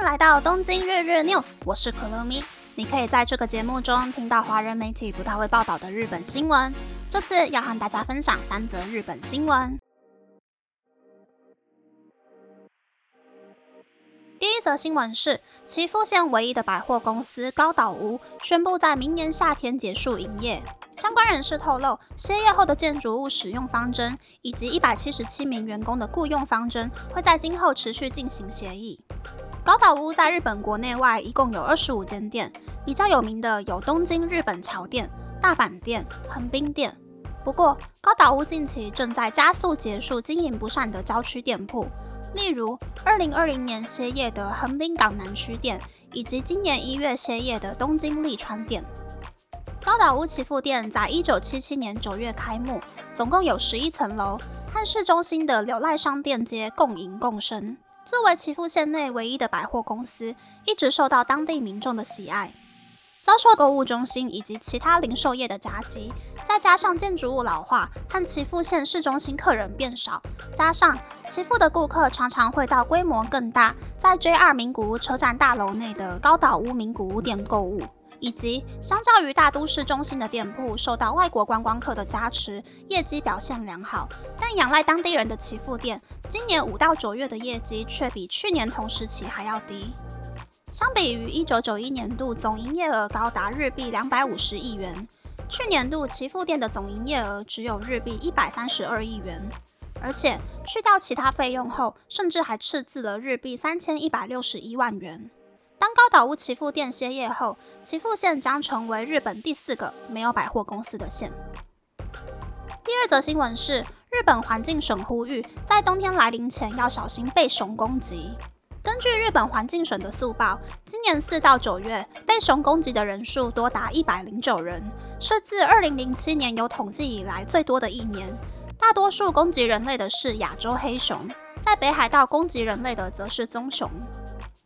迎来到东京日日 news，我是可乐咪。你可以在这个节目中听到华人媒体不太会报道的日本新闻。这次要和大家分享三则日本新闻。第一则新闻是，岐阜县唯一的百货公司高岛屋宣布在明年夏天结束营业。相关人士透露，歇业后的建筑物使用方针以及一百七十七名员工的雇佣方针，会在今后持续进行协议。高岛屋在日本国内外一共有二十五间店，比较有名的有东京日本桥店、大阪店、横滨店。不过，高岛屋近期正在加速结束经营不善的郊区店铺。例如，二零二零年歇业的横滨港南区店，以及今年一月歇业的东京利川店。高岛屋岐阜店在一九七七年九月开幕，总共有十一层楼，和市中心的柳赖商店街共赢共生。作为岐阜县内唯一的百货公司，一直受到当地民众的喜爱。遭受购物中心以及其他零售业的夹击，再加上建筑物老化和岐阜县市中心客人变少，加上岐阜的顾客常常会到规模更大，在 J 二名古屋车站大楼内的高岛屋名古屋店购物，以及相较于大都市中心的店铺受到外国观光客的加持，业绩表现良好。但仰赖当地人的祈福店，今年五到九月的业绩却比去年同时期还要低。相比于一九九一年度总营业额高达日币两百五十亿元，去年度祈福店的总营业额只有日币一百三十二亿元，而且去掉其他费用后，甚至还赤字了日币三千一百六十一万元。当高岛屋岐阜店歇业后，岐阜县将成为日本第四个没有百货公司的县。第二则新闻是，日本环境省呼吁，在冬天来临前要小心被熊攻击。根据日本环境省的速报，今年四到九月被熊攻击的人数多达一百零九人，是自二零零七年有统计以来最多的一年。大多数攻击人类的是亚洲黑熊，在北海道攻击人类的则是棕熊。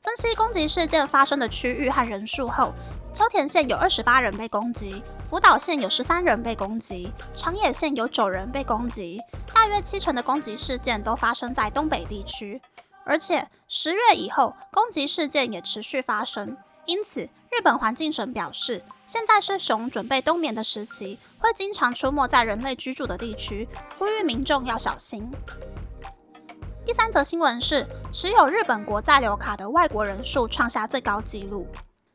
分析攻击事件发生的区域和人数后，秋田县有二十八人被攻击，福岛县有十三人被攻击，长野县有九人被攻击，大约七成的攻击事件都发生在东北地区。而且十月以后，攻击事件也持续发生。因此，日本环境省表示，现在是熊准备冬眠的时期，会经常出没在人类居住的地区，呼吁民众要小心。第三则新闻是，持有日本国在留卡的外国人数创下最高纪录。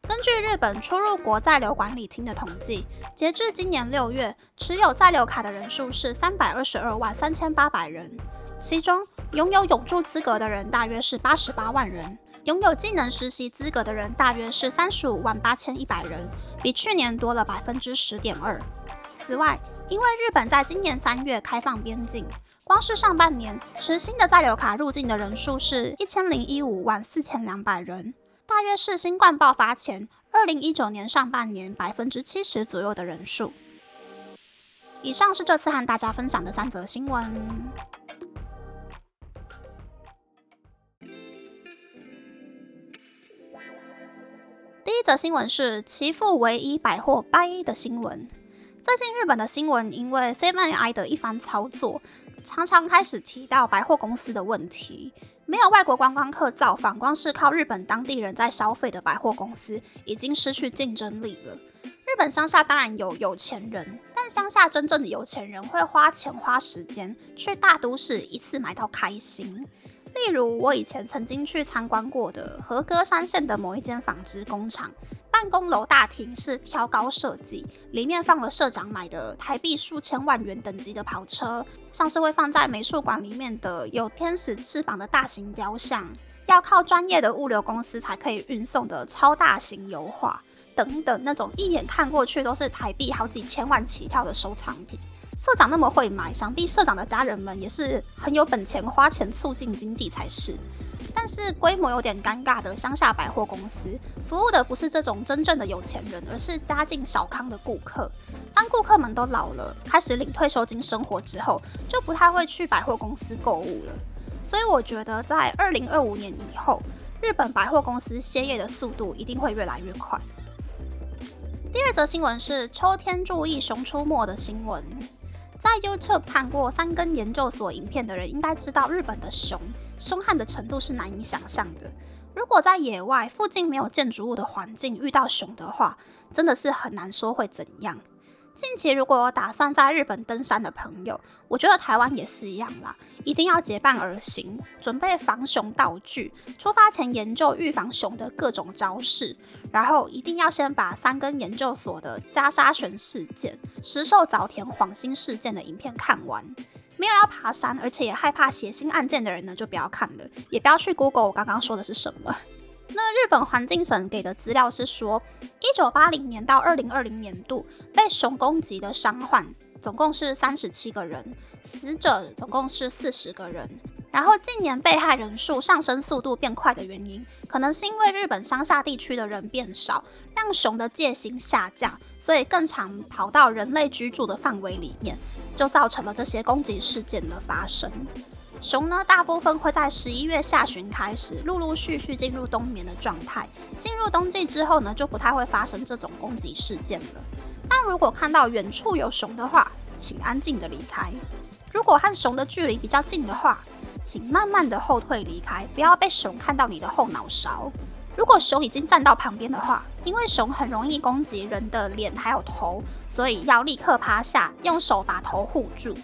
根据日本出入国在留管理厅的统计，截至今年六月，持有在留卡的人数是三百二十二万三千八百人，其中。拥有永住资格的人大约是八十八万人，拥有技能实习资格的人大约是三十五万八千一百人，比去年多了百分之十点二。此外，因为日本在今年三月开放边境，光是上半年持新的在留卡入境的人数是一千零一五万四千两百人，大约是新冠爆发前二零一九年上半年百分之七十左右的人数。以上是这次和大家分享的三则新闻。第一则新闻是其父唯一百货掰的新闻。最近日本的新闻因为 Seven I 的一番操作，常常开始提到百货公司的问题。没有外国观光客造访，光是靠日本当地人在消费的百货公司，已经失去竞争力了。日本乡下当然有有钱人，但乡下真正的有钱人会花钱花时间去大都市一次买到开心。例如，我以前曾经去参观过的和歌山县的某一间纺织工厂，办公楼大厅是挑高设计，里面放了社长买的台币数千万元等级的跑车，像是会放在美术馆里面的有天使翅膀的大型雕像，要靠专业的物流公司才可以运送的超大型油画，等等那种一眼看过去都是台币好几千万起跳的收藏品。社长那么会买，想必社长的家人们也是很有本钱花钱促进经济才是。是规模有点尴尬的乡下百货公司，服务的不是这种真正的有钱人，而是家境小康的顾客。当顾客们都老了，开始领退休金生活之后，就不太会去百货公司购物了。所以我觉得，在二零二五年以后，日本百货公司歇业的速度一定会越来越快。第二则新闻是秋天注意熊出没的新闻。在 YouTube 看过三根研究所影片的人，应该知道日本的熊凶悍的程度是难以想象的。如果在野外附近没有建筑物的环境遇到熊的话，真的是很难说会怎样。近期如果有打算在日本登山的朋友，我觉得台湾也是一样啦，一定要结伴而行，准备防熊道具，出发前研究预防熊的各种招式，然后一定要先把三根研究所的加沙熊事件、石兽早田晃星事件的影片看完。没有要爬山，而且也害怕血腥案件的人呢，就不要看了，也不要去 Google 我刚刚说的是什么。那日本环境省给的资料是说，一九八零年到二零二零年度被熊攻击的伤患总共是三十七个人，死者总共是四十个人。然后近年被害人数上升速度变快的原因，可能是因为日本乡下地区的人变少，让熊的戒心下降，所以更常跑到人类居住的范围里面，就造成了这些攻击事件的发生。熊呢，大部分会在十一月下旬开始，陆陆续续进入冬眠的状态。进入冬季之后呢，就不太会发生这种攻击事件了。但如果看到远处有熊的话，请安静的离开。如果和熊的距离比较近的话，请慢慢的后退离开，不要被熊看到你的后脑勺。如果熊已经站到旁边的话，因为熊很容易攻击人的脸还有头，所以要立刻趴下，用手把头护住。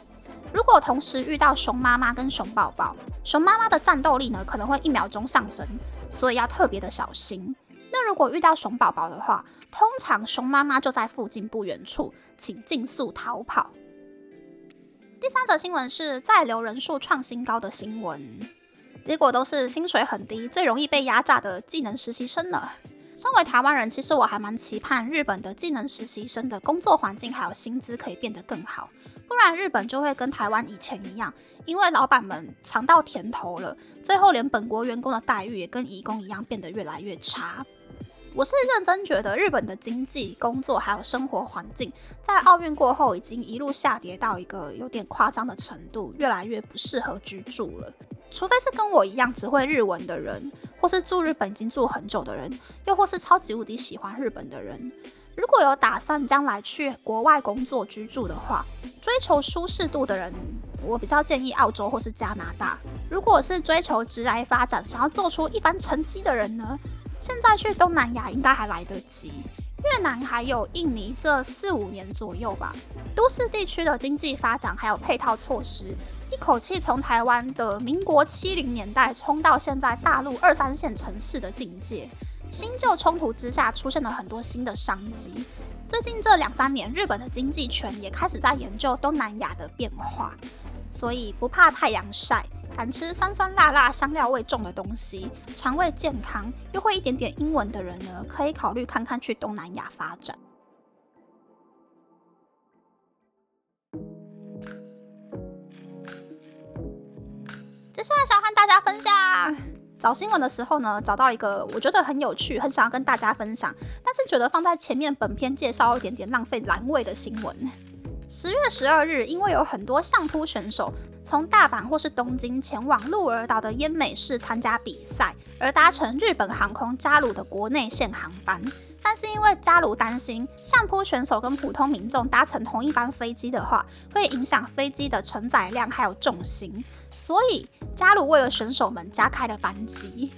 如果同时遇到熊妈妈跟熊宝宝，熊妈妈的战斗力呢可能会一秒钟上升，所以要特别的小心。那如果遇到熊宝宝的话，通常熊妈妈就在附近不远处，请尽速逃跑。第三则新闻是在留人数创新高的新闻，结果都是薪水很低、最容易被压榨的技能实习生呢。身为台湾人，其实我还蛮期盼日本的技能实习生的工作环境还有薪资可以变得更好。不然日本就会跟台湾以前一样，因为老板们尝到甜头了，最后连本国员工的待遇也跟移工一样变得越来越差。我是认真觉得日本的经济、工作还有生活环境，在奥运过后已经一路下跌到一个有点夸张的程度，越来越不适合居住了。除非是跟我一样只会日文的人，或是住日本已经住很久的人，又或是超级无敌喜欢日本的人。如果有打算将来去国外工作居住的话，追求舒适度的人，我比较建议澳洲或是加拿大。如果是追求直来发展，想要做出一番成绩的人呢，现在去东南亚应该还来得及。越南还有印尼，这四五年左右吧。都市地区的经济发展还有配套措施，一口气从台湾的民国七零年代冲到现在大陆二三线城市的境界。新旧冲突之下，出现了很多新的商机。最近这两三年，日本的经济圈也开始在研究东南亚的变化，所以不怕太阳晒，敢吃酸酸辣辣、香料味重的东西，肠胃健康又会一点点英文的人呢，可以考虑看看去东南亚发展。接下来想和大家分享。找新闻的时候呢，找到一个我觉得很有趣、很想要跟大家分享，但是觉得放在前面本篇介绍一点点浪费蓝味的新闻。十月十二日，因为有很多相扑选手从大阪或是东京前往鹿儿岛的奄美市参加比赛，而搭乘日本航空加鲁的国内线航班。但是因为加鲁担心相扑选手跟普通民众搭乘同一班飞机的话，会影响飞机的承载量还有重心，所以加鲁为了选手们加开了班机。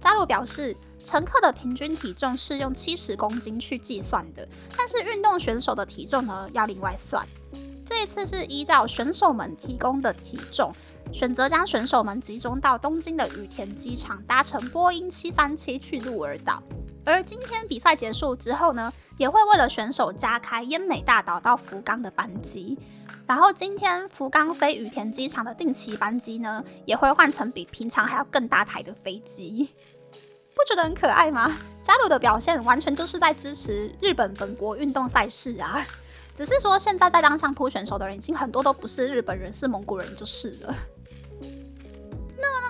加鲁表示，乘客的平均体重是用七十公斤去计算的，但是运动选手的体重呢要另外算。这一次是依照选手们提供的体重，选择将选手们集中到东京的羽田机场，搭乘波音七三七去鹿儿岛。而今天比赛结束之后呢，也会为了选手加开奄美大岛到福冈的班机。然后今天福冈飞羽田机场的定期班机呢，也会换成比平常还要更大台的飞机。不觉得很可爱吗？加鲁的表现完全就是在支持日本本国运动赛事啊！只是说现在在当相扑选手的人已经很多都不是日本人，是蒙古人就是了。